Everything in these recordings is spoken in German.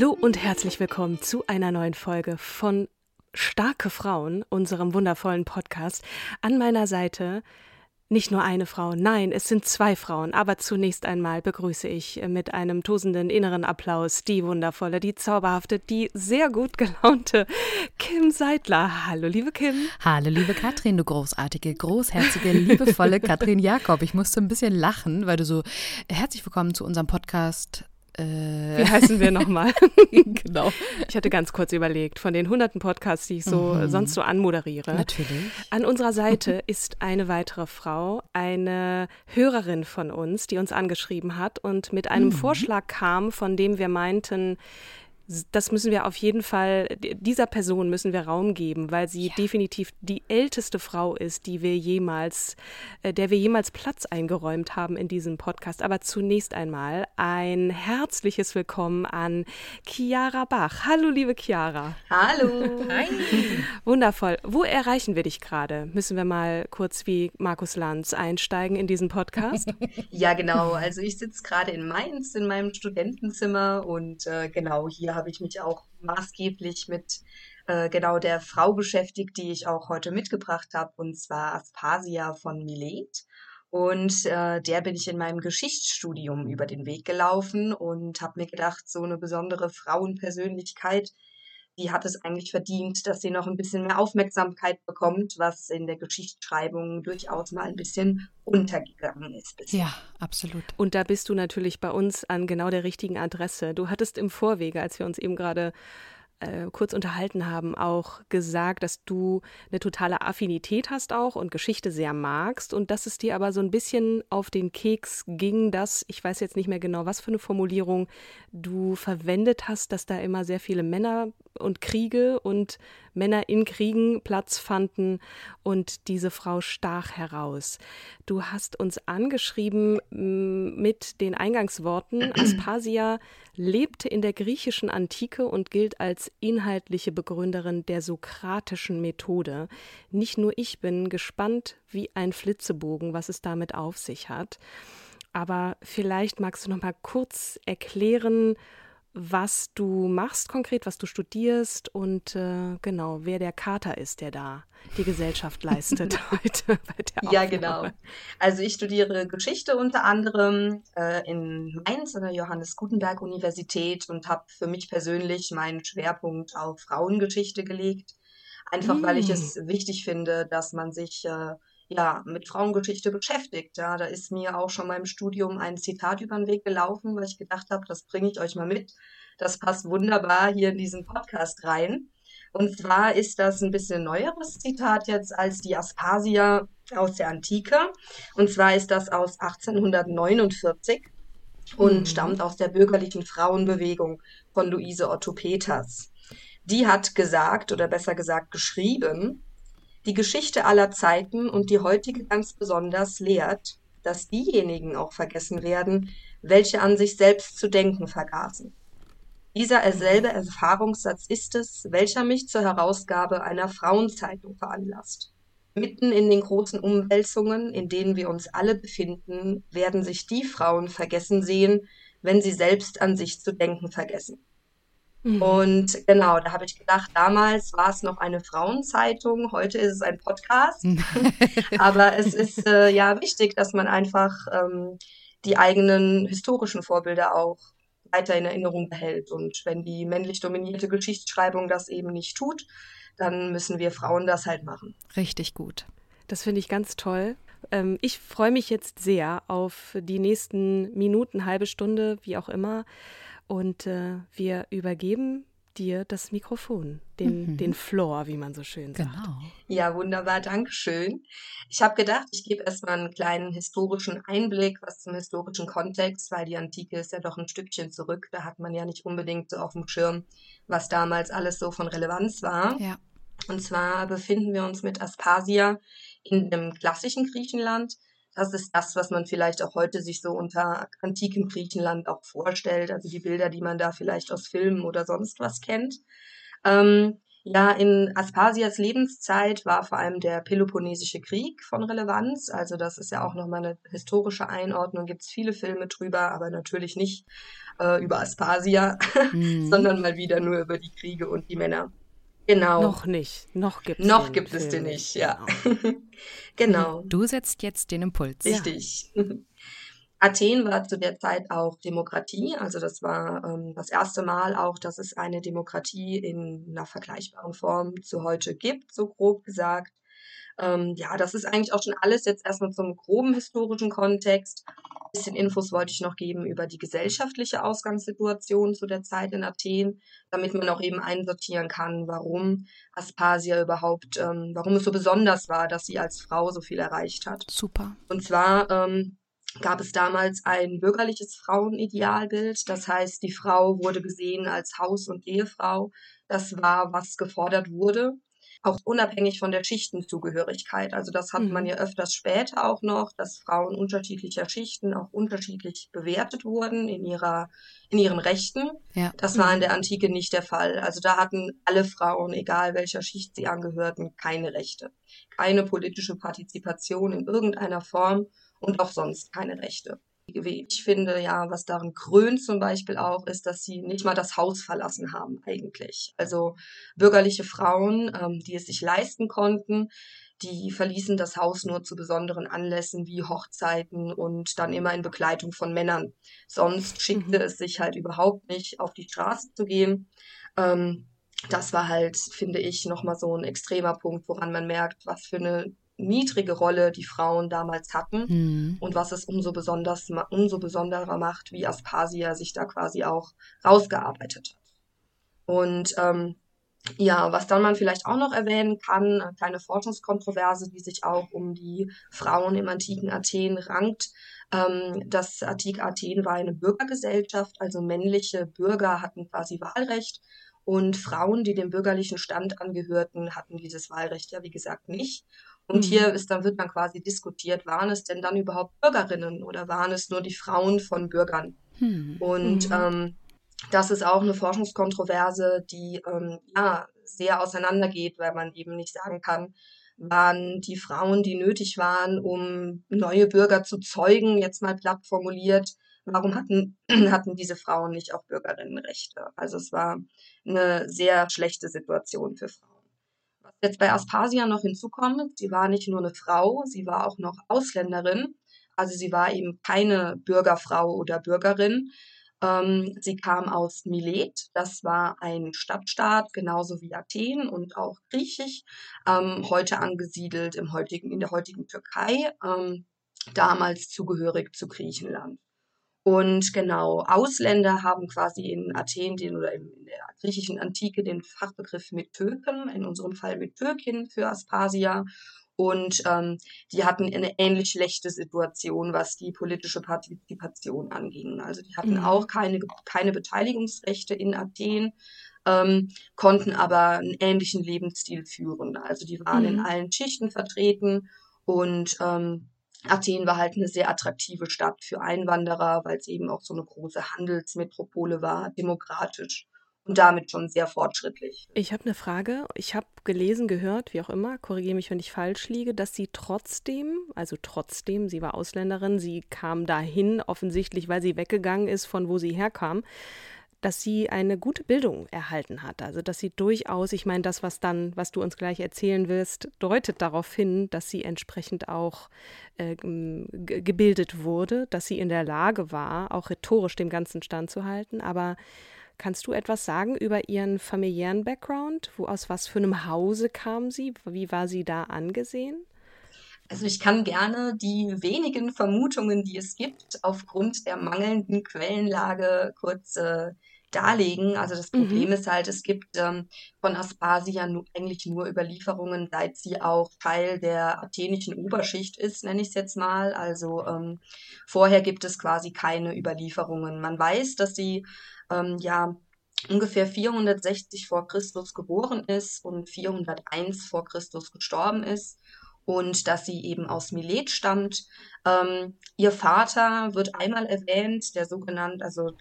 Hallo und herzlich willkommen zu einer neuen Folge von Starke Frauen, unserem wundervollen Podcast. An meiner Seite nicht nur eine Frau, nein, es sind zwei Frauen. Aber zunächst einmal begrüße ich mit einem tosenden inneren Applaus die wundervolle, die zauberhafte, die sehr gut gelaunte Kim Seidler. Hallo, liebe Kim. Hallo, liebe Katrin, du großartige, großherzige, liebevolle Katrin Jakob. Ich musste ein bisschen lachen, weil du so herzlich willkommen zu unserem Podcast Wie heißen wir nochmal? genau. Ich hatte ganz kurz überlegt, von den hunderten Podcasts, die ich so mhm. sonst so anmoderiere. Natürlich. An unserer Seite ist eine weitere Frau, eine Hörerin von uns, die uns angeschrieben hat und mit einem mhm. Vorschlag kam, von dem wir meinten, das müssen wir auf jeden Fall, dieser Person müssen wir Raum geben, weil sie ja. definitiv die älteste Frau ist, die wir jemals, äh, der wir jemals Platz eingeräumt haben in diesem Podcast. Aber zunächst einmal ein herzliches Willkommen an Chiara Bach. Hallo, liebe Chiara. Hallo. Hi. Wundervoll. Wo erreichen wir dich gerade? Müssen wir mal kurz wie Markus Lanz einsteigen in diesen Podcast? ja, genau. Also ich sitze gerade in Mainz in meinem Studentenzimmer und äh, genau hier habe ich mich auch maßgeblich mit äh, genau der Frau beschäftigt, die ich auch heute mitgebracht habe, und zwar Aspasia von Milet. Und äh, der bin ich in meinem Geschichtsstudium über den Weg gelaufen und habe mir gedacht, so eine besondere Frauenpersönlichkeit, die hat es eigentlich verdient, dass sie noch ein bisschen mehr Aufmerksamkeit bekommt, was in der Geschichtsschreibung durchaus mal ein bisschen untergegangen ist. Bisher. Ja, absolut. Und da bist du natürlich bei uns an genau der richtigen Adresse. Du hattest im Vorwege, als wir uns eben gerade äh, kurz unterhalten haben, auch gesagt, dass du eine totale Affinität hast auch und Geschichte sehr magst und dass es dir aber so ein bisschen auf den Keks ging, dass, ich weiß jetzt nicht mehr genau, was für eine Formulierung du verwendet hast, dass da immer sehr viele Männer und Kriege und Männer in Kriegen Platz fanden und diese Frau stach heraus. Du hast uns angeschrieben mit den Eingangsworten, Aspasia lebte in der griechischen Antike und gilt als inhaltliche Begründerin der sokratischen Methode. Nicht nur ich bin gespannt wie ein Flitzebogen, was es damit auf sich hat. Aber vielleicht magst du noch mal kurz erklären, was du machst konkret, was du studierst und äh, genau, wer der Kater ist, der da die Gesellschaft leistet heute bei der Ja, genau. Also ich studiere Geschichte unter anderem äh, in Mainz an der Johannes Gutenberg Universität und habe für mich persönlich meinen Schwerpunkt auf Frauengeschichte gelegt. Einfach mm. weil ich es mm. wichtig finde, dass man sich äh, ja, mit Frauengeschichte beschäftigt. Ja, da ist mir auch schon beim Studium ein Zitat über den Weg gelaufen, weil ich gedacht habe, das bringe ich euch mal mit. Das passt wunderbar hier in diesen Podcast rein. Und zwar ist das ein bisschen neueres Zitat jetzt als die Aspasia aus der Antike. Und zwar ist das aus 1849 und mhm. stammt aus der bürgerlichen Frauenbewegung von Luise Otto Peters. Die hat gesagt, oder besser gesagt geschrieben, die Geschichte aller Zeiten und die heutige ganz besonders lehrt, dass diejenigen auch vergessen werden, welche an sich selbst zu denken vergaßen. Dieser selbe Erfahrungssatz ist es, welcher mich zur Herausgabe einer Frauenzeitung veranlasst. Mitten in den großen Umwälzungen, in denen wir uns alle befinden, werden sich die Frauen vergessen sehen, wenn sie selbst an sich zu denken vergessen. Mhm. Und genau, da habe ich gedacht, damals war es noch eine Frauenzeitung, heute ist es ein Podcast. Aber es ist äh, ja wichtig, dass man einfach ähm, die eigenen historischen Vorbilder auch weiter in Erinnerung behält. Und wenn die männlich dominierte Geschichtsschreibung das eben nicht tut, dann müssen wir Frauen das halt machen. Richtig gut. Das finde ich ganz toll. Ähm, ich freue mich jetzt sehr auf die nächsten Minuten, halbe Stunde, wie auch immer. Und äh, wir übergeben dir das Mikrofon, den, mhm. den Floor, wie man so schön sagt. Genau. Ja, wunderbar, Dankeschön. Ich habe gedacht, ich gebe erstmal einen kleinen historischen Einblick, was zum historischen Kontext, weil die Antike ist ja doch ein Stückchen zurück. Da hat man ja nicht unbedingt so auf dem Schirm, was damals alles so von Relevanz war. Ja. Und zwar befinden wir uns mit Aspasia in dem klassischen Griechenland. Das ist das, was man vielleicht auch heute sich so unter antikem Griechenland auch vorstellt. Also die Bilder, die man da vielleicht aus Filmen oder sonst was kennt. Ähm, ja, in Aspasias Lebenszeit war vor allem der Peloponnesische Krieg von Relevanz. Also das ist ja auch nochmal eine historische Einordnung. Gibt es viele Filme drüber, aber natürlich nicht äh, über Aspasia, mhm. sondern mal wieder nur über die Kriege und die Männer. Genau. Noch nicht. Noch gibt es Noch den gibt Film es den nicht, ja. Genau. genau. Du setzt jetzt den Impuls. Richtig. Ja. Athen war zu der Zeit auch Demokratie, also das war ähm, das erste Mal auch, dass es eine Demokratie in einer vergleichbaren Form zu heute gibt, so grob gesagt. Ähm, ja, das ist eigentlich auch schon alles jetzt erstmal zum groben historischen Kontext. Ein bisschen Infos wollte ich noch geben über die gesellschaftliche Ausgangssituation zu der Zeit in Athen, damit man auch eben einsortieren kann, warum Aspasia überhaupt, ähm, warum es so besonders war, dass sie als Frau so viel erreicht hat. Super. Und zwar ähm, gab es damals ein bürgerliches Frauenidealbild. Das heißt, die Frau wurde gesehen als Haus- und Ehefrau. Das war, was gefordert wurde auch unabhängig von der Schichtenzugehörigkeit. Also das hat mhm. man ja öfters später auch noch, dass Frauen unterschiedlicher Schichten auch unterschiedlich bewertet wurden in ihrer in ihren Rechten. Ja. Das war in mhm. der Antike nicht der Fall. Also da hatten alle Frauen, egal welcher Schicht sie angehörten, keine Rechte, keine politische Partizipation in irgendeiner Form und auch sonst keine Rechte. Ich finde ja, was darin krönt zum Beispiel auch, ist, dass sie nicht mal das Haus verlassen haben eigentlich. Also bürgerliche Frauen, ähm, die es sich leisten konnten, die verließen das Haus nur zu besonderen Anlässen wie Hochzeiten und dann immer in Begleitung von Männern. Sonst schickte mhm. es sich halt überhaupt nicht, auf die Straße zu gehen. Ähm, das war halt, finde ich, nochmal so ein extremer Punkt, woran man merkt, was für eine niedrige Rolle die Frauen damals hatten mhm. und was es umso besonders umso besonderer macht, wie Aspasia sich da quasi auch rausgearbeitet hat. Und ähm, ja, was dann man vielleicht auch noch erwähnen kann, eine kleine Forschungskontroverse, die sich auch um die Frauen im antiken Athen rankt. Ähm, das antike Athen war eine Bürgergesellschaft, also männliche Bürger hatten quasi Wahlrecht und Frauen, die dem bürgerlichen Stand angehörten, hatten dieses Wahlrecht ja, wie gesagt, nicht. Und mhm. hier ist dann, wird dann quasi diskutiert, waren es denn dann überhaupt Bürgerinnen oder waren es nur die Frauen von Bürgern? Mhm. Und mhm. ähm, das ist auch eine Forschungskontroverse, die ähm, ja sehr auseinandergeht, weil man eben nicht sagen kann, waren die Frauen, die nötig waren, um neue Bürger zu zeugen, jetzt mal platt formuliert, warum hatten, hatten diese Frauen nicht auch Bürgerinnenrechte? Also es war eine sehr schlechte Situation für Frauen jetzt bei Aspasia noch hinzukommt, sie war nicht nur eine Frau, sie war auch noch Ausländerin. Also sie war eben keine Bürgerfrau oder Bürgerin. Ähm, sie kam aus Milet, das war ein Stadtstaat, genauso wie Athen und auch griechisch, ähm, heute angesiedelt im heutigen, in der heutigen Türkei, ähm, damals zugehörig zu Griechenland. Und genau, Ausländer haben quasi in Athen den oder in der griechischen Antike den Fachbegriff Metöken, in unserem Fall Metökin für Aspasia. Und ähm, die hatten eine ähnlich schlechte Situation, was die politische Partizipation anging. Also die hatten mhm. auch keine, keine Beteiligungsrechte in Athen, ähm, konnten aber einen ähnlichen Lebensstil führen. Also die waren mhm. in allen Schichten vertreten und ähm, Athen war halt eine sehr attraktive Stadt für Einwanderer, weil es eben auch so eine große Handelsmetropole war, demokratisch und damit schon sehr fortschrittlich. Ich habe eine Frage. Ich habe gelesen, gehört, wie auch immer, korrigiere mich, wenn ich falsch liege, dass sie trotzdem, also trotzdem, sie war Ausländerin, sie kam dahin offensichtlich, weil sie weggegangen ist, von wo sie herkam, dass sie eine gute Bildung erhalten hat. Also dass sie durchaus, ich meine, das, was dann, was du uns gleich erzählen willst, deutet darauf hin, dass sie entsprechend auch äh, gebildet wurde, dass sie in der Lage war, auch rhetorisch dem Ganzen standzuhalten. Aber kannst du etwas sagen über ihren familiären Background? Wo aus was für einem Hause kam sie? Wie war sie da angesehen? Also ich kann gerne die wenigen Vermutungen, die es gibt, aufgrund der mangelnden Quellenlage kurz äh, darlegen. Also das Problem mhm. ist halt, es gibt ähm, von Aspasia nu eigentlich nur Überlieferungen, seit sie auch Teil der athenischen Oberschicht ist, nenne ich es jetzt mal. Also ähm, vorher gibt es quasi keine Überlieferungen. Man weiß, dass sie ähm, ja ungefähr 460 vor Christus geboren ist und 401 vor Christus gestorben ist und dass sie eben aus Milet stammt. Ähm, ihr Vater wird einmal erwähnt, der sogenannte, also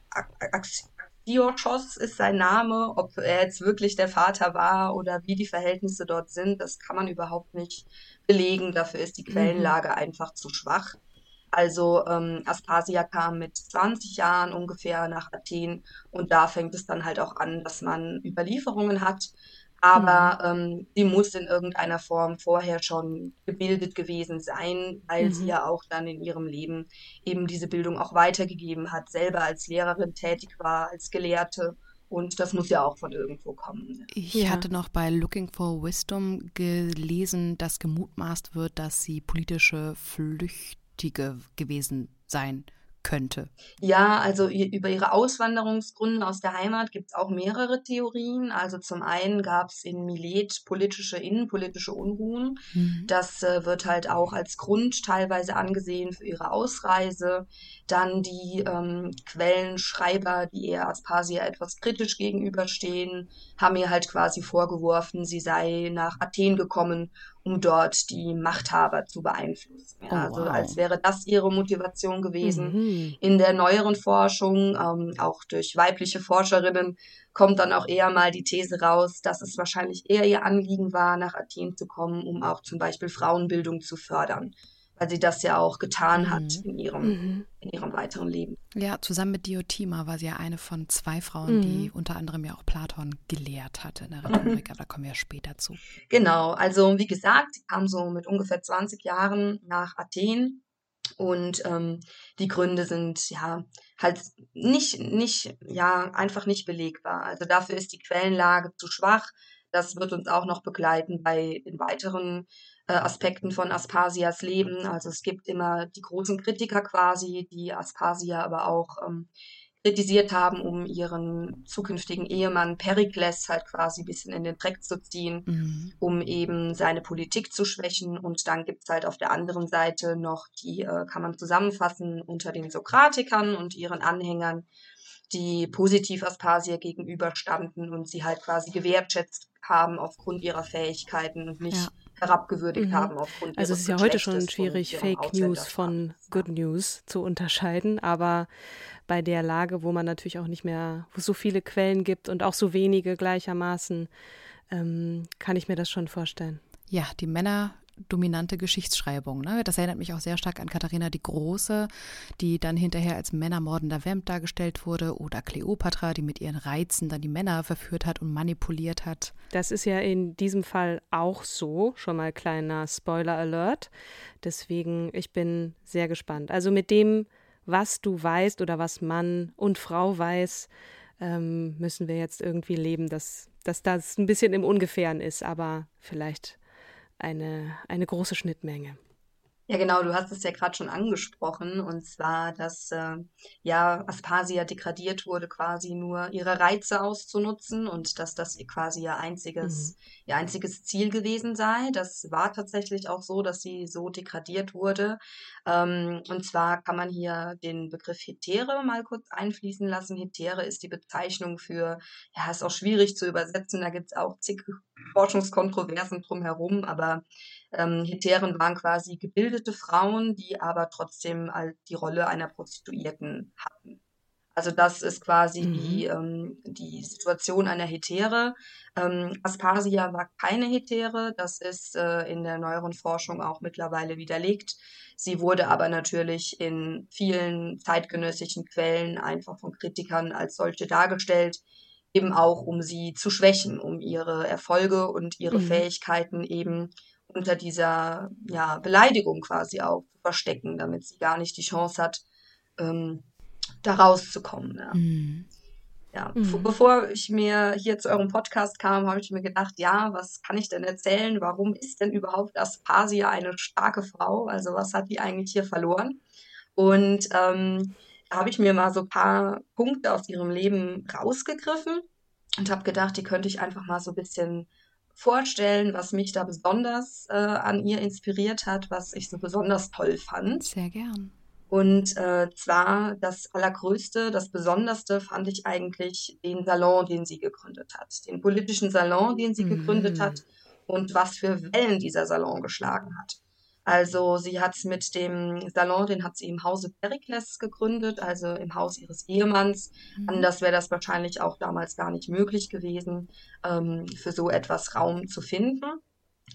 Diochos ist sein Name. Ob er jetzt wirklich der Vater war oder wie die Verhältnisse dort sind, das kann man überhaupt nicht belegen. Dafür ist die mhm. Quellenlage mhm. einfach zu schwach. Also ähm, Aspasia kam mit 20 Jahren ungefähr nach Athen und da fängt es dann halt auch an, dass man Überlieferungen hat aber mhm. ähm, sie muss in irgendeiner Form vorher schon gebildet gewesen sein, weil mhm. sie ja auch dann in ihrem Leben eben diese Bildung auch weitergegeben hat, selber als Lehrerin tätig war, als Gelehrte. Und das muss ja auch von irgendwo kommen. Ich ja. hatte noch bei Looking for Wisdom gelesen, dass gemutmaßt wird, dass sie politische Flüchtige gewesen sein könnte? Ja, also über ihre Auswanderungsgründe aus der Heimat gibt es auch mehrere Theorien. Also zum einen gab es in Milet politische, innenpolitische Unruhen. Mhm. Das äh, wird halt auch als Grund teilweise angesehen für ihre Ausreise. Dann die ähm, Quellenschreiber, die eher Aspasia etwas kritisch gegenüberstehen, haben ihr halt quasi vorgeworfen, sie sei nach Athen gekommen, um dort die Machthaber zu beeinflussen. Ja, oh, also wow. als wäre das ihre Motivation gewesen. Mhm. In der neueren Forschung, ähm, auch durch weibliche Forscherinnen, kommt dann auch eher mal die These raus, dass es wahrscheinlich eher ihr Anliegen war, nach Athen zu kommen, um auch zum Beispiel Frauenbildung zu fördern weil sie das ja auch getan hat mhm. in, ihrem, mhm. in ihrem weiteren Leben. Ja, zusammen mit Diotima war sie ja eine von zwei Frauen, mhm. die unter anderem ja auch Platon gelehrt hatte in der Rhetorik, mhm. aber da kommen wir später zu. Genau, also wie gesagt, sie kam so mit ungefähr 20 Jahren nach Athen und ähm, die Gründe sind ja halt nicht, nicht, ja, einfach nicht belegbar. Also dafür ist die Quellenlage zu schwach. Das wird uns auch noch begleiten bei den weiteren Aspekten von Aspasias Leben. Also es gibt immer die großen Kritiker quasi, die Aspasia aber auch ähm, kritisiert haben, um ihren zukünftigen Ehemann Perikles halt quasi ein bisschen in den Dreck zu ziehen, mhm. um eben seine Politik zu schwächen. Und dann gibt es halt auf der anderen Seite noch die, äh, kann man zusammenfassen, unter den Sokratikern und ihren Anhängern, die positiv Aspasia gegenüberstanden und sie halt quasi gewertschätzt haben aufgrund ihrer Fähigkeiten und nicht ja herabgewürdigt mhm. haben aufgrund Also es ist ja heute schon schwierig, Fake News von Good News zu unterscheiden, aber bei der Lage, wo man natürlich auch nicht mehr, wo es so viele Quellen gibt und auch so wenige gleichermaßen, ähm, kann ich mir das schon vorstellen. Ja, die Männer dominante Geschichtsschreibung. Ne? Das erinnert mich auch sehr stark an Katharina die Große, die dann hinterher als männermordender Vamp dargestellt wurde, oder Kleopatra, die mit ihren Reizen dann die Männer verführt hat und manipuliert hat. Das ist ja in diesem Fall auch so. Schon mal kleiner Spoiler Alert. Deswegen, ich bin sehr gespannt. Also mit dem, was du weißt oder was Mann und Frau weiß, ähm, müssen wir jetzt irgendwie leben, dass, dass das ein bisschen im Ungefähren ist, aber vielleicht eine, eine große Schnittmenge. Ja, genau, du hast es ja gerade schon angesprochen, und zwar, dass äh, ja Aspasia degradiert wurde, quasi nur ihre Reize auszunutzen und dass das quasi ihr einziges, mhm. ihr einziges Ziel gewesen sei. Das war tatsächlich auch so, dass sie so degradiert wurde. Ähm, und zwar kann man hier den Begriff Hetere mal kurz einfließen lassen. Hetere ist die Bezeichnung für, ja, ist auch schwierig zu übersetzen, da gibt es auch zig Forschungskontroversen drumherum, aber ähm, Heteren waren quasi gebildete Frauen, die aber trotzdem die Rolle einer Prostituierten hatten. Also das ist quasi mhm. die, ähm, die Situation einer Hetäre. Ähm, Aspasia war keine Hetäre, das ist äh, in der neueren Forschung auch mittlerweile widerlegt. Sie wurde aber natürlich in vielen zeitgenössischen Quellen einfach von Kritikern als solche dargestellt, eben auch um sie zu schwächen, um ihre Erfolge und ihre mhm. Fähigkeiten eben unter dieser ja, Beleidigung quasi auch zu verstecken, damit sie gar nicht die Chance hat, ähm, da rauszukommen. Ja. Mhm. Ja, mhm. bevor ich mir hier zu eurem Podcast kam, habe ich mir gedacht, ja, was kann ich denn erzählen? Warum ist denn überhaupt Aspasia eine starke Frau? Also was hat die eigentlich hier verloren? Und ähm, da habe ich mir mal so ein paar Punkte aus ihrem Leben rausgegriffen und habe gedacht, die könnte ich einfach mal so ein bisschen vorstellen, was mich da besonders äh, an ihr inspiriert hat, was ich so besonders toll fand. Sehr gern. Und äh, zwar das Allergrößte, das Besonderste fand ich eigentlich den Salon, den sie gegründet hat. Den politischen Salon, den sie mhm. gegründet hat und was für Wellen dieser Salon geschlagen hat. Also sie hat mit dem Salon, den hat sie im Hause Perikles gegründet, also im Haus ihres Ehemanns. Mhm. Anders wäre das wahrscheinlich auch damals gar nicht möglich gewesen, ähm, für so etwas Raum zu finden.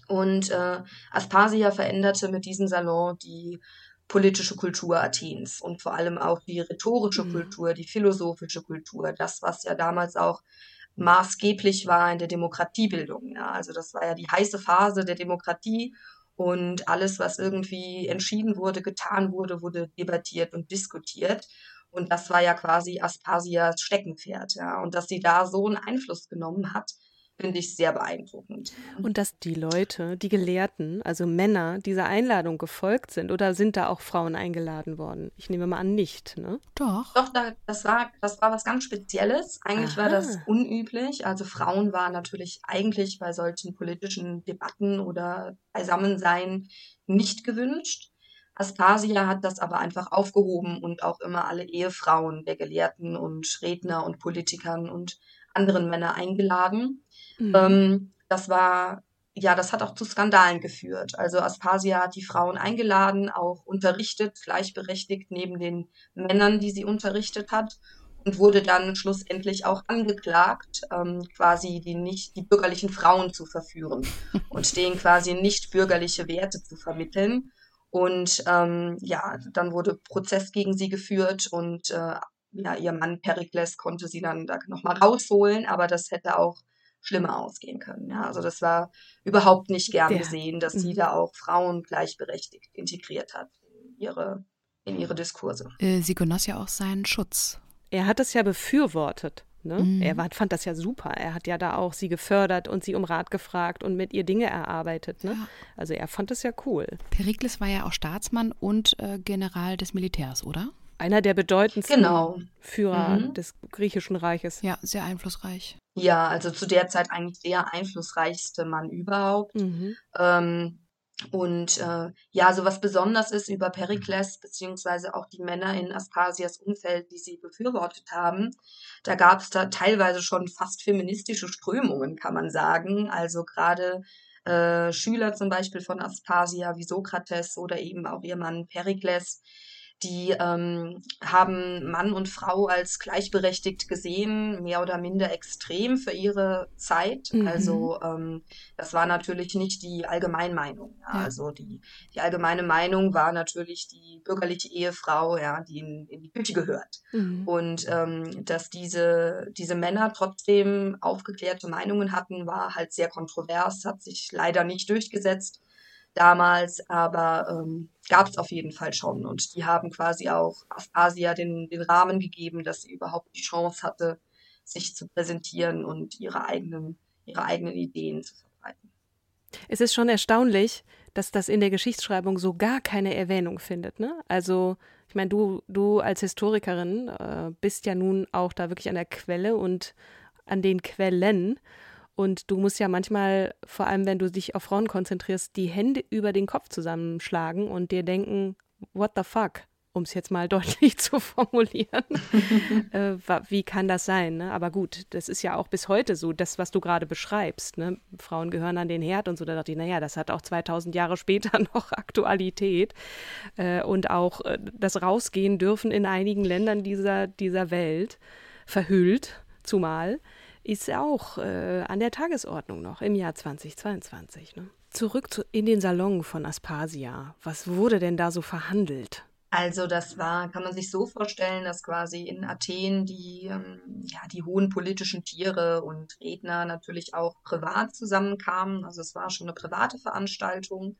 Und äh, Aspasia veränderte mit diesem Salon die politische Kultur Athens und vor allem auch die rhetorische mhm. Kultur, die philosophische Kultur, das, was ja damals auch maßgeblich war in der Demokratiebildung. Ja. Also das war ja die heiße Phase der Demokratie und alles, was irgendwie entschieden wurde, getan wurde, wurde debattiert und diskutiert. Und das war ja quasi Aspasias Steckenpferd, ja. Und dass sie da so einen Einfluss genommen hat, finde ich sehr beeindruckend. Und dass die Leute, die Gelehrten, also Männer, dieser Einladung gefolgt sind oder sind da auch Frauen eingeladen worden? Ich nehme mal an, nicht, ne? Doch. Doch, da, das, war, das war was ganz Spezielles. Eigentlich Aha. war das unüblich. Also Frauen waren natürlich eigentlich bei solchen politischen Debatten oder Beisammensein nicht gewünscht. Aspasia hat das aber einfach aufgehoben und auch immer alle Ehefrauen der Gelehrten und Redner und Politikern und anderen Männer eingeladen. Mhm. Ähm, das war, ja, das hat auch zu Skandalen geführt. Also Aspasia hat die Frauen eingeladen, auch unterrichtet, gleichberechtigt neben den Männern, die sie unterrichtet hat und wurde dann schlussendlich auch angeklagt, ähm, quasi die nicht die bürgerlichen Frauen zu verführen und denen quasi nicht bürgerliche Werte zu vermitteln. Und ähm, ja, dann wurde Prozess gegen sie geführt und äh, ja, ihr Mann Perikles konnte sie dann da nochmal rausholen, aber das hätte auch schlimmer ausgehen können. Ja, also das war überhaupt nicht gern ja. gesehen, dass sie mhm. da auch Frauen gleichberechtigt integriert hat in ihre, in ihre Diskurse. Äh, sie genoss ja auch seinen Schutz. Er hat es ja befürwortet. Ne? Mhm. Er war, fand das ja super. Er hat ja da auch sie gefördert und sie um Rat gefragt und mit ihr Dinge erarbeitet. Ne? Ja. Also er fand das ja cool. Perikles war ja auch Staatsmann und äh, General des Militärs, oder? Einer der bedeutendsten genau. Führer mhm. des griechischen Reiches. Ja, sehr einflussreich. Ja, also zu der Zeit eigentlich der einflussreichste Mann überhaupt. Mhm. Ähm, und äh, ja, so was besonders ist über Perikles, beziehungsweise auch die Männer in Aspasias Umfeld, die sie befürwortet haben, da gab es da teilweise schon fast feministische Strömungen, kann man sagen. Also gerade äh, Schüler zum Beispiel von Aspasia wie Sokrates oder eben auch ihr Mann Perikles, die ähm, haben Mann und Frau als gleichberechtigt gesehen, mehr oder minder extrem für ihre Zeit. Mhm. Also ähm, das war natürlich nicht die Allgemeinmeinung. Ja. Ja. Also die, die allgemeine Meinung war natürlich die bürgerliche Ehefrau, ja, die in, in die Küche gehört. Mhm. Und ähm, dass diese, diese Männer trotzdem aufgeklärte Meinungen hatten, war halt sehr kontrovers, hat sich leider nicht durchgesetzt damals, aber ähm, gab es auf jeden Fall schon. Und die haben quasi auch Asia den, den Rahmen gegeben, dass sie überhaupt die Chance hatte, sich zu präsentieren und ihre eigenen, ihre eigenen Ideen zu verbreiten. Es ist schon erstaunlich, dass das in der Geschichtsschreibung so gar keine Erwähnung findet. Ne? Also, ich meine, du, du als Historikerin äh, bist ja nun auch da wirklich an der Quelle und an den Quellen. Und du musst ja manchmal, vor allem wenn du dich auf Frauen konzentrierst, die Hände über den Kopf zusammenschlagen und dir denken, what the fuck? um es jetzt mal deutlich zu formulieren. äh, wie kann das sein? Ne? Aber gut, das ist ja auch bis heute so, das, was du gerade beschreibst. Ne? Frauen gehören an den Herd und so. Da dachte ich, naja, das hat auch 2000 Jahre später noch Aktualität. Äh, und auch äh, das Rausgehen dürfen in einigen Ländern dieser, dieser Welt, verhüllt zumal, ist auch äh, an der Tagesordnung noch im Jahr 2022. Ne? Zurück zu, in den Salon von Aspasia. Was wurde denn da so verhandelt? Also das war, kann man sich so vorstellen, dass quasi in Athen die, ähm, ja, die hohen politischen Tiere und Redner natürlich auch privat zusammenkamen. Also es war schon eine private Veranstaltung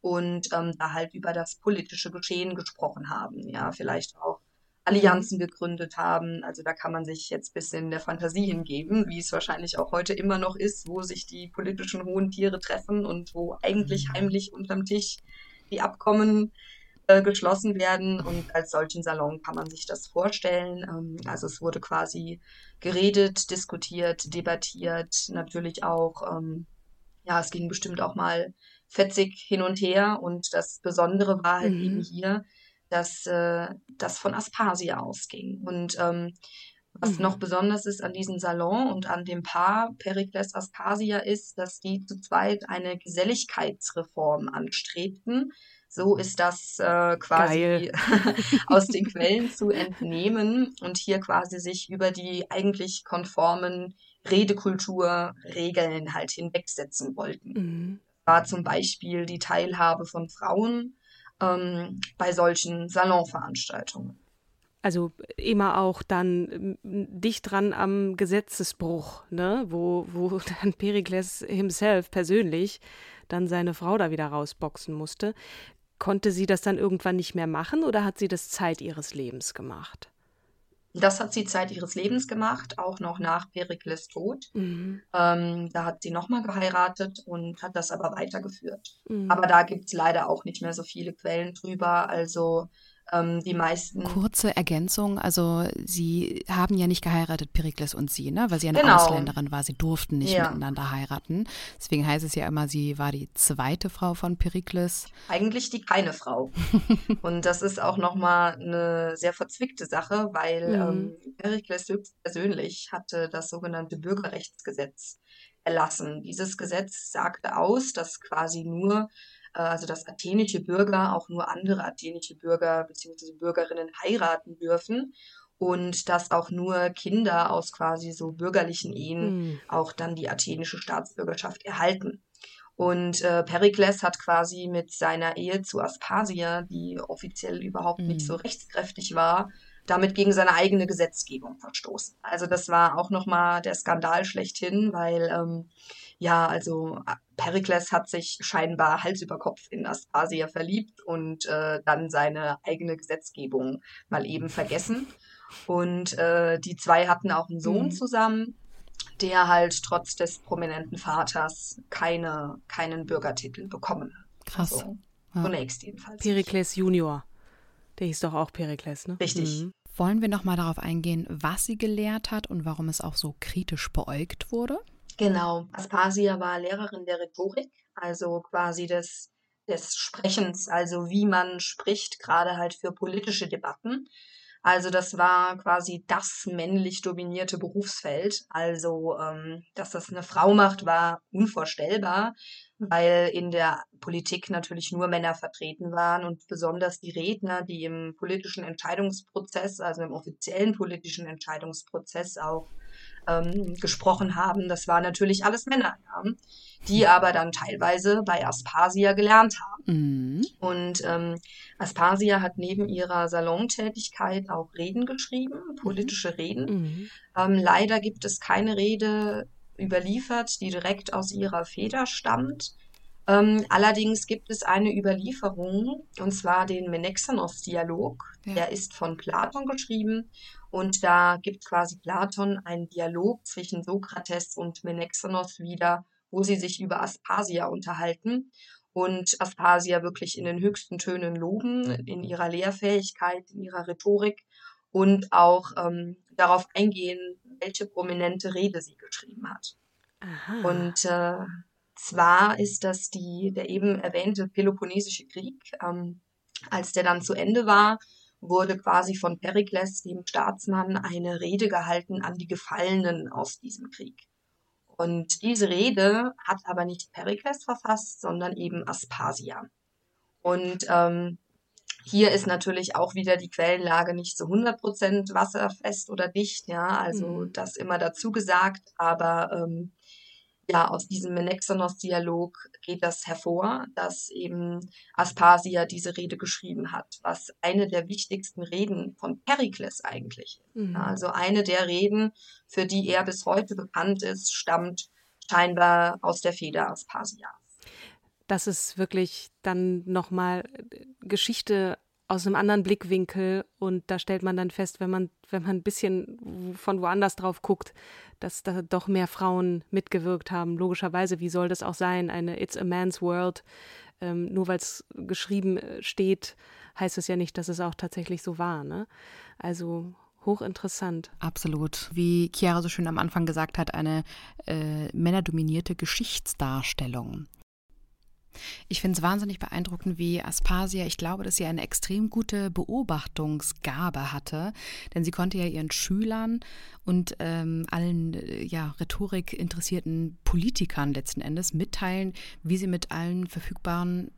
und ähm, da halt über das politische Geschehen gesprochen haben. Ja, vielleicht auch Allianzen gegründet haben. Also da kann man sich jetzt ein bisschen der Fantasie hingeben, wie es wahrscheinlich auch heute immer noch ist, wo sich die politischen hohen Tiere treffen und wo eigentlich mhm. heimlich unterm Tisch die Abkommen äh, geschlossen werden. Und als solchen Salon kann man sich das vorstellen. Ähm, also es wurde quasi geredet, diskutiert, debattiert, natürlich auch, ähm, ja, es ging bestimmt auch mal fetzig hin und her. Und das Besondere war halt mhm. eben hier, dass äh, das von Aspasia ausging. Und ähm, was mhm. noch besonders ist an diesem Salon und an dem Paar Perikles Aspasia ist, dass die zu zweit eine Geselligkeitsreform anstrebten. So ist das äh, quasi aus den Quellen zu entnehmen und hier quasi sich über die eigentlich konformen Redekulturregeln halt hinwegsetzen wollten. Mhm. War zum Beispiel die Teilhabe von Frauen ähm, bei solchen Salonveranstaltungen. Also immer auch dann dicht dran am Gesetzesbruch, ne? wo, wo dann Perikles himself persönlich dann seine Frau da wieder rausboxen musste. Konnte sie das dann irgendwann nicht mehr machen oder hat sie das Zeit ihres Lebens gemacht? Das hat sie Zeit ihres Lebens gemacht, auch noch nach Perikles Tod. Mhm. Ähm, da hat sie nochmal geheiratet und hat das aber weitergeführt. Mhm. Aber da gibt es leider auch nicht mehr so viele Quellen drüber. Also ähm, die meisten. Kurze Ergänzung, also sie haben ja nicht geheiratet, Perikles und sie, ne? weil sie eine genau. Ausländerin war. Sie durften nicht ja. miteinander heiraten. Deswegen heißt es ja immer, sie war die zweite Frau von Perikles. Eigentlich die keine Frau. und das ist auch nochmal eine sehr verzwickte Sache, weil mhm. ähm, Perikles höchstpersönlich hatte das sogenannte Bürgerrechtsgesetz erlassen. Dieses Gesetz sagte aus, dass quasi nur also dass athenische Bürger auch nur andere athenische Bürger bzw. Bürgerinnen heiraten dürfen und dass auch nur Kinder aus quasi so bürgerlichen Ehen mhm. auch dann die athenische Staatsbürgerschaft erhalten. Und äh, Perikles hat quasi mit seiner Ehe zu Aspasia, die offiziell überhaupt mhm. nicht so rechtskräftig war, damit gegen seine eigene Gesetzgebung verstoßen. Also das war auch nochmal der Skandal schlechthin, weil ähm, ja, also äh, Perikles hat sich scheinbar Hals über Kopf in Aspasia verliebt und äh, dann seine eigene Gesetzgebung mal eben vergessen. Und äh, die zwei hatten auch einen Sohn mhm. zusammen, der halt trotz des prominenten Vaters keine, keinen Bürgertitel bekommen hat. Krass. Also, ja. Zunächst jedenfalls. Perikles Junior. Der hieß doch auch Perikles, ne? Richtig. Mhm. Wollen wir nochmal darauf eingehen, was sie gelehrt hat und warum es auch so kritisch beäugt wurde? Genau. Aspasia war Lehrerin der Rhetorik, also quasi des, des Sprechens, also wie man spricht, gerade halt für politische Debatten. Also das war quasi das männlich dominierte Berufsfeld. Also ähm, dass das eine Frau macht, war unvorstellbar, weil in der Politik natürlich nur Männer vertreten waren und besonders die Redner, die im politischen Entscheidungsprozess, also im offiziellen politischen Entscheidungsprozess auch ähm, gesprochen haben. Das waren natürlich alles Männer, ja, die aber dann teilweise bei Aspasia gelernt haben. Mhm. Und ähm, Aspasia hat neben ihrer Salontätigkeit auch Reden geschrieben, politische Reden. Mhm. Ähm, leider gibt es keine Rede überliefert, die direkt aus ihrer Feder stammt. Ähm, allerdings gibt es eine Überlieferung, und zwar den Menexenos-Dialog. Ja. Der ist von Platon geschrieben und da gibt quasi Platon einen Dialog zwischen Sokrates und Menexenos wieder, wo sie sich über Aspasia unterhalten und Aspasia wirklich in den höchsten Tönen loben, in ihrer Lehrfähigkeit, in ihrer Rhetorik und auch ähm, darauf eingehen, welche prominente Rede sie geschrieben hat. Aha. Und äh, zwar ist das die, der eben erwähnte Peloponnesische Krieg. Ähm, als der dann zu Ende war, wurde quasi von Perikles, dem Staatsmann, eine Rede gehalten an die Gefallenen aus diesem Krieg. Und diese Rede hat aber nicht Perikles verfasst, sondern eben Aspasia. Und ähm, hier ist natürlich auch wieder die Quellenlage nicht zu 100 Prozent wasserfest oder dicht, ja, also mhm. das immer dazu gesagt, aber ähm, ja, aus diesem Menexenos-Dialog geht das hervor, dass eben Aspasia diese Rede geschrieben hat, was eine der wichtigsten Reden von Perikles eigentlich ist. Mhm. Also eine der Reden, für die er bis heute bekannt ist, stammt scheinbar aus der Feder Aspasia. Das ist wirklich dann nochmal äh, Geschichte aus einem anderen Blickwinkel und da stellt man dann fest, wenn man, wenn man ein bisschen von woanders drauf guckt, dass da doch mehr Frauen mitgewirkt haben. Logischerweise, wie soll das auch sein? Eine It's a Man's World. Ähm, nur weil es geschrieben äh, steht, heißt es ja nicht, dass es auch tatsächlich so war. Ne? Also hochinteressant. Absolut. Wie Chiara so schön am Anfang gesagt hat, eine äh, männerdominierte Geschichtsdarstellung. Ich finde es wahnsinnig beeindruckend, wie Aspasia, ich glaube, dass sie eine extrem gute Beobachtungsgabe hatte, denn sie konnte ja ihren Schülern und ähm, allen äh, ja, Rhetorik interessierten Politikern letzten Endes mitteilen, wie sie mit allen verfügbaren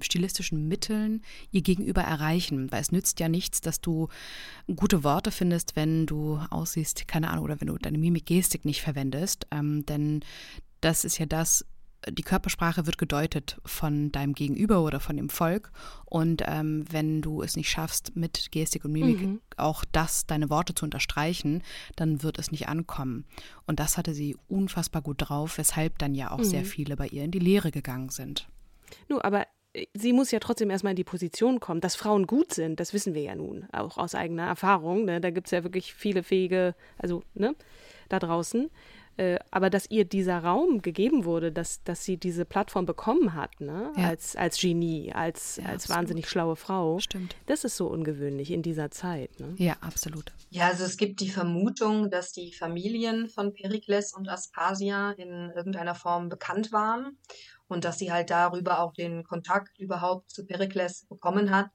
stilistischen Mitteln ihr Gegenüber erreichen. Weil es nützt ja nichts, dass du gute Worte findest, wenn du aussiehst, keine Ahnung, oder wenn du deine Mimik-Gestik nicht verwendest. Ähm, denn das ist ja das, die Körpersprache wird gedeutet von deinem Gegenüber oder von dem Volk. Und ähm, wenn du es nicht schaffst, mit Gestik und Mimik mhm. auch das, deine Worte zu unterstreichen, dann wird es nicht ankommen. Und das hatte sie unfassbar gut drauf, weshalb dann ja auch mhm. sehr viele bei ihr in die Lehre gegangen sind. Nur, aber äh, sie muss ja trotzdem erstmal in die Position kommen, dass Frauen gut sind, das wissen wir ja nun, auch aus eigener Erfahrung. Ne? Da gibt es ja wirklich viele fähige, also ne, da draußen. Äh, aber dass ihr dieser Raum gegeben wurde, dass, dass sie diese Plattform bekommen hat, ne? Ja. als, als Genie, als, ja, als wahnsinnig schlaue Frau. Stimmt. Das ist so ungewöhnlich in dieser Zeit. Ne? Ja, absolut. Ja, also es gibt die Vermutung, dass die Familien von Perikles und Aspasia in irgendeiner Form bekannt waren und dass sie halt darüber auch den Kontakt überhaupt zu Perikles bekommen hat.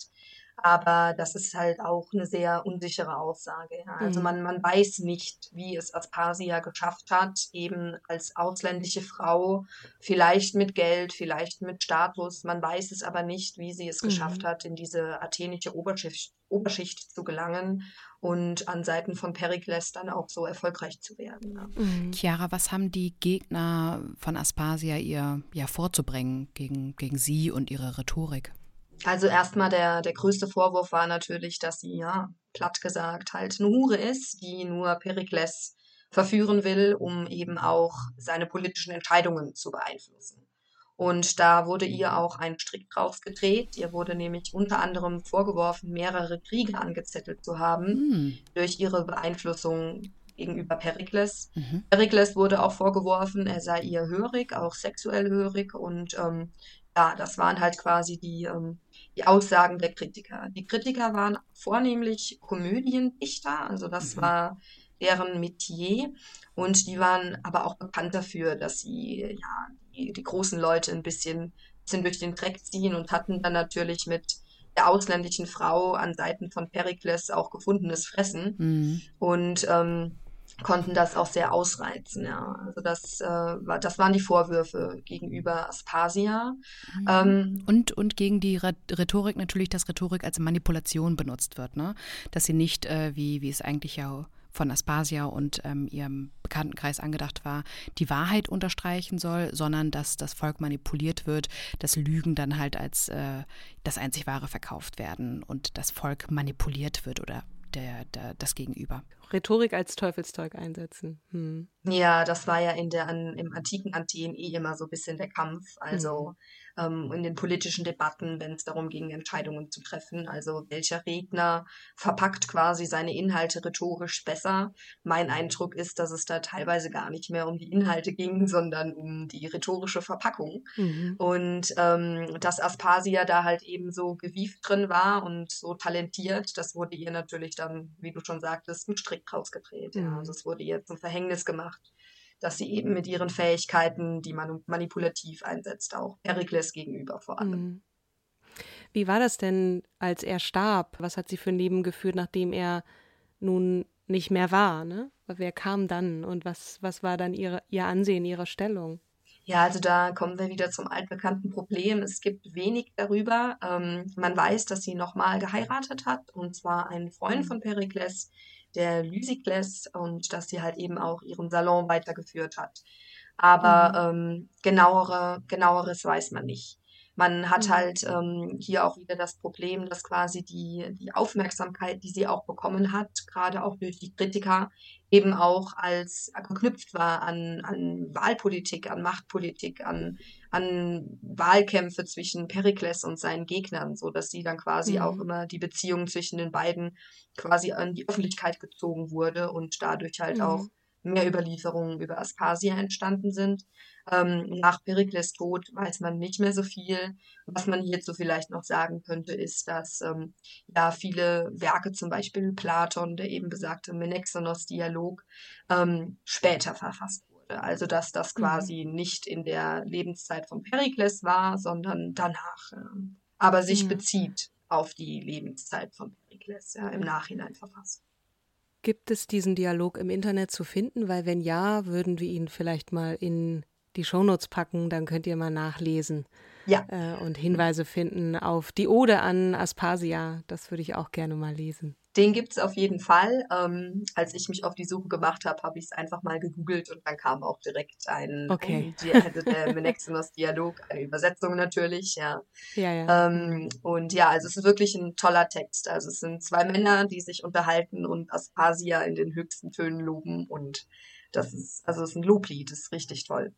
Aber das ist halt auch eine sehr unsichere Aussage. Ja. Also mhm. man, man weiß nicht, wie es Aspasia geschafft hat, eben als ausländische Frau, vielleicht mit Geld, vielleicht mit Status. Man weiß es aber nicht, wie sie es mhm. geschafft hat, in diese athenische Oberschicht, Oberschicht zu gelangen und an Seiten von Perikles dann auch so erfolgreich zu werden. Ja. Mhm. Chiara, was haben die Gegner von Aspasia ihr ja vorzubringen gegen, gegen sie und ihre Rhetorik? Also erstmal der, der größte Vorwurf war natürlich, dass sie, ja, platt gesagt, halt eine Hure ist, die nur Perikles verführen will, um eben auch seine politischen Entscheidungen zu beeinflussen. Und da wurde ihr auch ein Strick drauf gedreht. Ihr wurde nämlich unter anderem vorgeworfen, mehrere Kriege angezettelt zu haben mhm. durch ihre Beeinflussung gegenüber Perikles. Mhm. Perikles wurde auch vorgeworfen, er sei ihr hörig, auch sexuell hörig. Und ähm, ja, das waren halt quasi die ähm, die Aussagen der Kritiker. Die Kritiker waren vornehmlich Komödiendichter, also das mhm. war deren Metier. Und die waren aber auch bekannt dafür, dass sie ja, die, die großen Leute ein bisschen, bisschen durch den Dreck ziehen und hatten dann natürlich mit der ausländischen Frau an Seiten von Perikles auch gefundenes Fressen. Mhm. Und ähm, konnten das auch sehr ausreizen. Ja. Also das, äh, war, das waren die Vorwürfe gegenüber Aspasia. Mhm. Ähm, und, und gegen die Rhetorik natürlich, dass Rhetorik als Manipulation benutzt wird, ne? Dass sie nicht, äh, wie, wie es eigentlich ja von Aspasia und ähm, ihrem Bekanntenkreis angedacht war, die Wahrheit unterstreichen soll, sondern dass das Volk manipuliert wird, dass Lügen dann halt als äh, das einzig Wahre verkauft werden und das Volk manipuliert wird oder der, der, das Gegenüber. Rhetorik als Teufelszeug einsetzen. Hm. Ja, das war ja in der, an, im antiken Athen eh immer so ein bisschen der Kampf. Also hm ähm, in den politischen Debatten, wenn es darum ging, Entscheidungen zu treffen. Also welcher Redner verpackt quasi seine Inhalte rhetorisch besser. Mein Eindruck ist, dass es da teilweise gar nicht mehr um die Inhalte ging, sondern um die rhetorische Verpackung. Mhm. Und ähm, dass Aspasia da halt eben so gewieft drin war und so talentiert, das wurde ihr natürlich dann, wie du schon sagtest, ein Strick rausgedreht. Mhm. Ja. Also es wurde ihr zum Verhängnis gemacht dass sie eben mit ihren Fähigkeiten, die man manipulativ einsetzt, auch Perikles gegenüber vor allem. Mhm. Wie war das denn, als er starb? Was hat sie für ein Leben geführt, nachdem er nun nicht mehr war? Ne? Wer kam dann und was, was war dann ihre, ihr Ansehen, ihre Stellung? Ja, also da kommen wir wieder zum altbekannten Problem. Es gibt wenig darüber. Ähm, man weiß, dass sie nochmal geheiratet hat, und zwar einen Freund von Perikles, der Lysikles, und dass sie halt eben auch ihren Salon weitergeführt hat. Aber mhm. ähm, genauere, genaueres weiß man nicht. Man hat mhm. halt ähm, hier auch wieder das Problem, dass quasi die, die Aufmerksamkeit, die sie auch bekommen hat, gerade auch durch die Kritiker, eben auch als geknüpft war an, an Wahlpolitik, an Machtpolitik, an, an Wahlkämpfe zwischen Perikles und seinen Gegnern, so dass sie dann quasi mhm. auch immer die Beziehung zwischen den beiden quasi an die Öffentlichkeit gezogen wurde und dadurch halt mhm. auch mehr Überlieferungen über Aspasia entstanden sind. Ähm, nach Perikles Tod weiß man nicht mehr so viel. Was man hierzu vielleicht noch sagen könnte, ist, dass ähm, ja viele Werke, zum Beispiel Platon, der eben besagte Menexenos-Dialog, ähm, später verfasst wurde. Also dass das mhm. quasi mhm. nicht in der Lebenszeit von Perikles war, sondern danach. Aber sich mhm. bezieht auf die Lebenszeit von Perikles, ja, im Nachhinein verfasst. Gibt es diesen Dialog im Internet zu finden? Weil wenn ja, würden wir ihn vielleicht mal in die Shownotes packen, dann könnt ihr mal nachlesen. Ja. Äh, und Hinweise finden auf die Ode an Aspasia. Das würde ich auch gerne mal lesen. Den gibt es auf jeden Fall. Ähm, als ich mich auf die Suche gemacht habe, habe ich es einfach mal gegoogelt und dann kam auch direkt ein, okay. ein also der Menexinos-Dialog, eine Übersetzung natürlich, ja. Ja, ja. Ähm, und ja, also es ist wirklich ein toller Text. Also es sind zwei Männer, die sich unterhalten und Aspasia in den höchsten Tönen loben und das ist, also es ist ein Loblied, das ist richtig toll.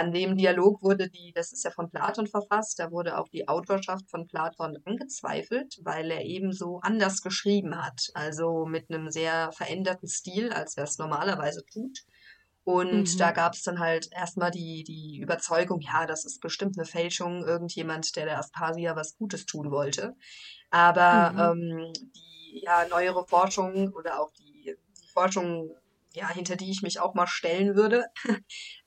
An dem Dialog wurde die, das ist ja von Platon verfasst, da wurde auch die Autorschaft von Platon angezweifelt, weil er eben so anders geschrieben hat. Also mit einem sehr veränderten Stil, als er es normalerweise tut. Und mhm. da gab es dann halt erstmal die, die Überzeugung, ja, das ist bestimmt eine Fälschung, irgendjemand, der der Aspasia was Gutes tun wollte. Aber mhm. ähm, die ja, neuere Forschung oder auch die, die Forschung ja, hinter die ich mich auch mal stellen würde,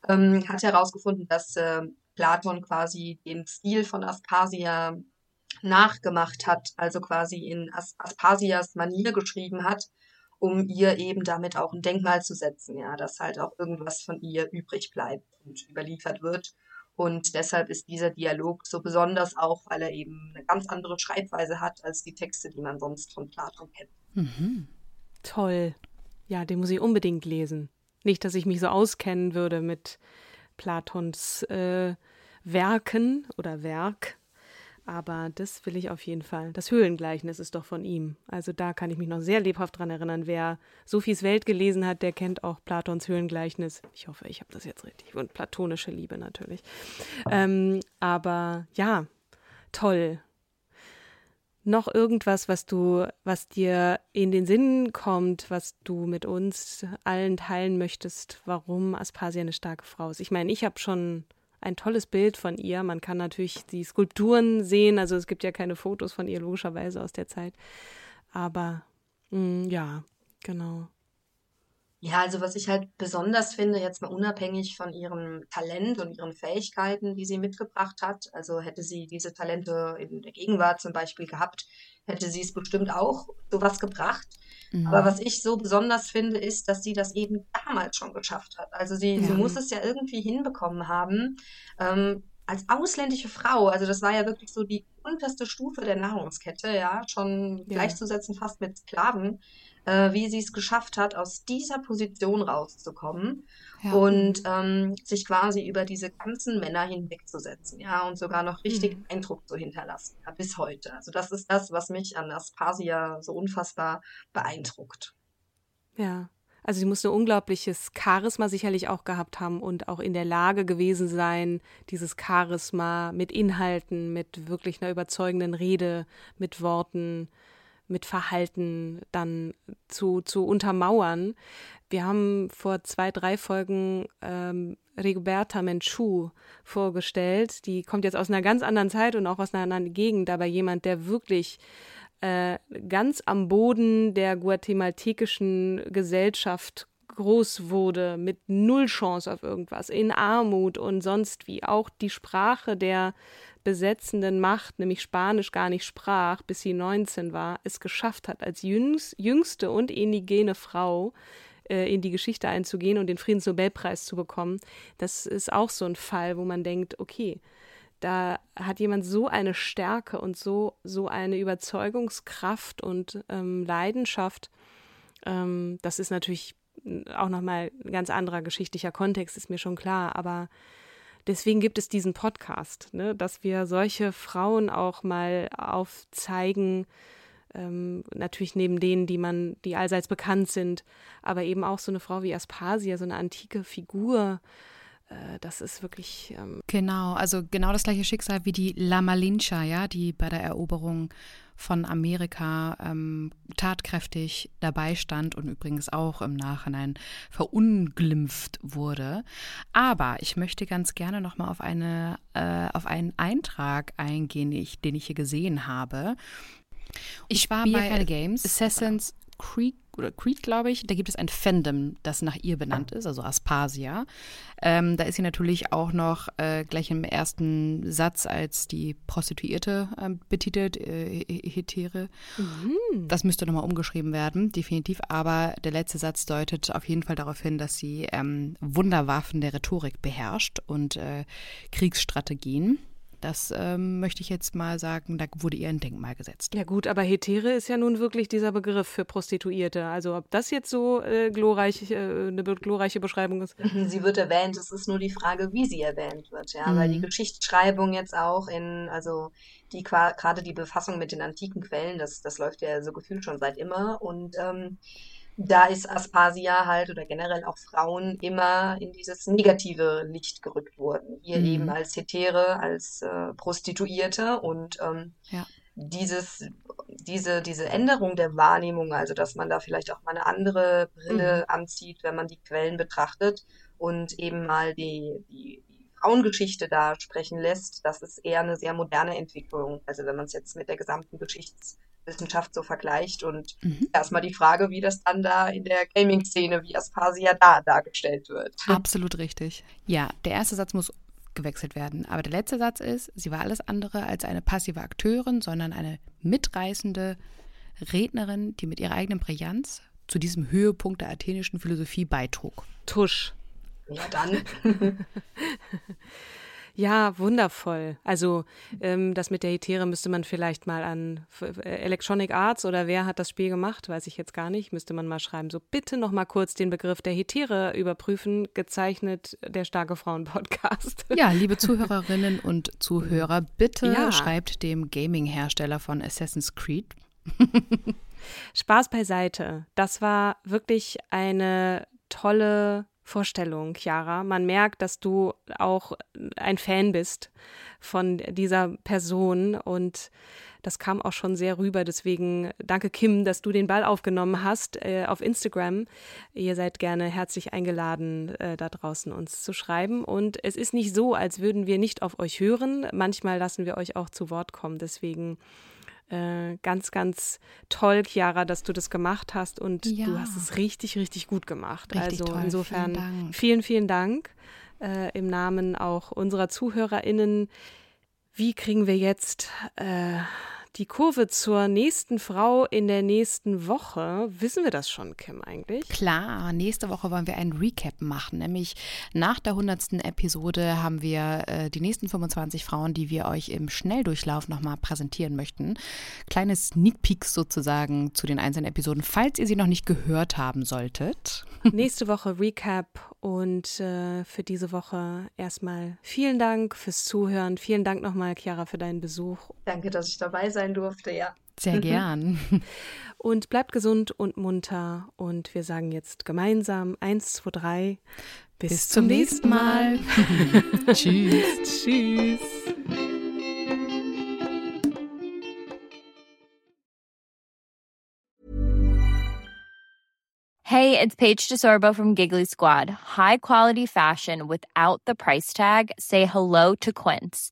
ähm, hat herausgefunden, dass äh, Platon quasi den Stil von Aspasia nachgemacht hat, also quasi in As Aspasias Manier geschrieben hat, um ihr eben damit auch ein Denkmal zu setzen, ja, dass halt auch irgendwas von ihr übrig bleibt und überliefert wird. Und deshalb ist dieser Dialog so besonders auch, weil er eben eine ganz andere Schreibweise hat als die Texte, die man sonst von Platon kennt. Mhm. Toll. Ja, den muss ich unbedingt lesen. Nicht, dass ich mich so auskennen würde mit Platons äh, Werken oder Werk, aber das will ich auf jeden Fall. Das Höhlengleichnis ist doch von ihm. Also da kann ich mich noch sehr lebhaft dran erinnern. Wer Sophies Welt gelesen hat, der kennt auch Platons Höhlengleichnis. Ich hoffe, ich habe das jetzt richtig. Und platonische Liebe natürlich. Ähm, aber ja, toll noch irgendwas, was du, was dir in den Sinn kommt, was du mit uns allen teilen möchtest, warum Aspasia eine starke Frau ist? Ich meine, ich habe schon ein tolles Bild von ihr. Man kann natürlich die Skulpturen sehen, also es gibt ja keine Fotos von ihr logischerweise aus der Zeit. Aber mh, mm, ja, genau. Ja, also was ich halt besonders finde, jetzt mal unabhängig von ihrem Talent und ihren Fähigkeiten, die sie mitgebracht hat, also hätte sie diese Talente in der Gegenwart zum Beispiel gehabt, hätte sie es bestimmt auch sowas gebracht. Mhm. Aber was ich so besonders finde, ist, dass sie das eben damals schon geschafft hat. Also sie, ja. sie muss es ja irgendwie hinbekommen haben, ähm, als ausländische Frau, also das war ja wirklich so die unterste Stufe der Nahrungskette, ja, schon ja. gleichzusetzen fast mit Sklaven, äh, wie sie es geschafft hat, aus dieser Position rauszukommen ja. und ähm, sich quasi über diese ganzen Männer hinwegzusetzen, ja, und sogar noch richtig mhm. Eindruck zu hinterlassen, ja, bis heute. Also das ist das, was mich an Aspasia so unfassbar beeindruckt. Ja. Also sie muss ein unglaubliches Charisma sicherlich auch gehabt haben und auch in der Lage gewesen sein, dieses Charisma mit Inhalten, mit wirklich einer überzeugenden Rede, mit Worten, mit Verhalten dann zu, zu untermauern. Wir haben vor zwei, drei Folgen ähm, Rigoberta Menchú vorgestellt. Die kommt jetzt aus einer ganz anderen Zeit und auch aus einer anderen Gegend, aber jemand, der wirklich äh, ganz am Boden der guatemaltekischen Gesellschaft groß wurde, mit null Chance auf irgendwas, in Armut und sonst wie. Auch die Sprache der besetzenden Macht, nämlich Spanisch, gar nicht sprach, bis sie 19 war, es geschafft hat, als jüngst, jüngste und indigene Frau äh, in die Geschichte einzugehen und den Friedensnobelpreis zu bekommen, das ist auch so ein Fall, wo man denkt, okay, da hat jemand so eine Stärke und so, so eine Überzeugungskraft und ähm, Leidenschaft. Ähm, das ist natürlich auch nochmal ein ganz anderer geschichtlicher Kontext, ist mir schon klar, aber deswegen gibt es diesen Podcast, ne, dass wir solche Frauen auch mal aufzeigen, ähm, natürlich neben denen, die man, die allseits bekannt sind, aber eben auch so eine Frau wie Aspasia, so eine antike Figur, das ist wirklich. Ähm genau, also genau das gleiche Schicksal wie die La Malinche, ja, die bei der Eroberung von Amerika ähm, tatkräftig dabei stand und übrigens auch im Nachhinein verunglimpft wurde. Aber ich möchte ganz gerne noch mal auf eine äh, auf einen Eintrag eingehen, ich, den ich hier gesehen habe. Ich, war bei Games. Assassin's Creed oder Creed, glaube ich, da gibt es ein Fandom, das nach ihr benannt ist, also Aspasia. Ähm, da ist sie natürlich auch noch äh, gleich im ersten Satz als die Prostituierte äh, betitelt, äh, Hetere. Mhm. Das müsste nochmal umgeschrieben werden, definitiv. Aber der letzte Satz deutet auf jeden Fall darauf hin, dass sie ähm, Wunderwaffen der Rhetorik beherrscht und äh, Kriegsstrategien. Das ähm, möchte ich jetzt mal sagen, da wurde ihr ein Denkmal gesetzt. Ja gut, aber Hetere ist ja nun wirklich dieser Begriff für Prostituierte. Also ob das jetzt so äh, glorreich, äh, eine glorreiche Beschreibung ist. Sie wird erwähnt, es ist nur die Frage, wie sie erwähnt wird, ja, mhm. weil die mhm. Geschichtsschreibung jetzt auch in, also die gerade die Befassung mit den antiken Quellen, das, das läuft ja so gefühlt schon seit immer und ähm, da ist Aspasia halt oder generell auch Frauen immer in dieses negative Licht gerückt worden. Wir mhm. eben als Hetere, als äh, Prostituierte und ähm, ja. dieses, diese, diese Änderung der Wahrnehmung, also dass man da vielleicht auch mal eine andere Brille mhm. anzieht, wenn man die Quellen betrachtet und eben mal die, die, die Frauengeschichte da sprechen lässt, das ist eher eine sehr moderne Entwicklung. Also wenn man es jetzt mit der gesamten Geschichts Wissenschaft so vergleicht und mhm. erstmal die Frage, wie das dann da in der Gaming-Szene, wie Aspasia da dargestellt wird. Absolut richtig. Ja, der erste Satz muss gewechselt werden. Aber der letzte Satz ist, sie war alles andere als eine passive Akteurin, sondern eine mitreißende Rednerin, die mit ihrer eigenen Brillanz zu diesem Höhepunkt der athenischen Philosophie beitrug. Tusch. Ja, dann. Ja, wundervoll. Also ähm, das mit der Hetere müsste man vielleicht mal an äh, Electronic Arts oder wer hat das Spiel gemacht, weiß ich jetzt gar nicht, müsste man mal schreiben. So bitte noch mal kurz den Begriff der Hetere überprüfen, gezeichnet der Starke Frauen Podcast. Ja, liebe Zuhörerinnen und Zuhörer, bitte ja. schreibt dem Gaming-Hersteller von Assassin's Creed. Spaß beiseite. Das war wirklich eine tolle Vorstellung, Chiara. Man merkt, dass du auch ein Fan bist von dieser Person und das kam auch schon sehr rüber. Deswegen danke, Kim, dass du den Ball aufgenommen hast äh, auf Instagram. Ihr seid gerne herzlich eingeladen, äh, da draußen uns zu schreiben. Und es ist nicht so, als würden wir nicht auf euch hören. Manchmal lassen wir euch auch zu Wort kommen. Deswegen äh, ganz, ganz toll, Chiara, dass du das gemacht hast und ja. du hast es richtig, richtig gut gemacht. Richtig also toll. insofern vielen, vielen, vielen Dank äh, im Namen auch unserer ZuhörerInnen. Wie kriegen wir jetzt äh, die Kurve zur nächsten Frau in der nächsten Woche. Wissen wir das schon, Kim, eigentlich? Klar, nächste Woche wollen wir einen Recap machen. Nämlich nach der 100. Episode haben wir äh, die nächsten 25 Frauen, die wir euch im Schnelldurchlauf nochmal präsentieren möchten. Kleine Sneak Peeks sozusagen zu den einzelnen Episoden, falls ihr sie noch nicht gehört haben solltet. Nächste Woche Recap und äh, für diese Woche erstmal vielen Dank fürs Zuhören. Vielen Dank nochmal, Chiara, für deinen Besuch. Danke, dass ich dabei sein sein durfte, ja. Sehr gern. Und bleibt gesund und munter. Und wir sagen jetzt gemeinsam eins, zwei, drei. Bis, Bis zum, zum nächsten Mal. Tschüss. Tschüss. Hey, it's Paige DeSorbo from Giggly Squad. High quality fashion without the price tag. Say hello to Quince.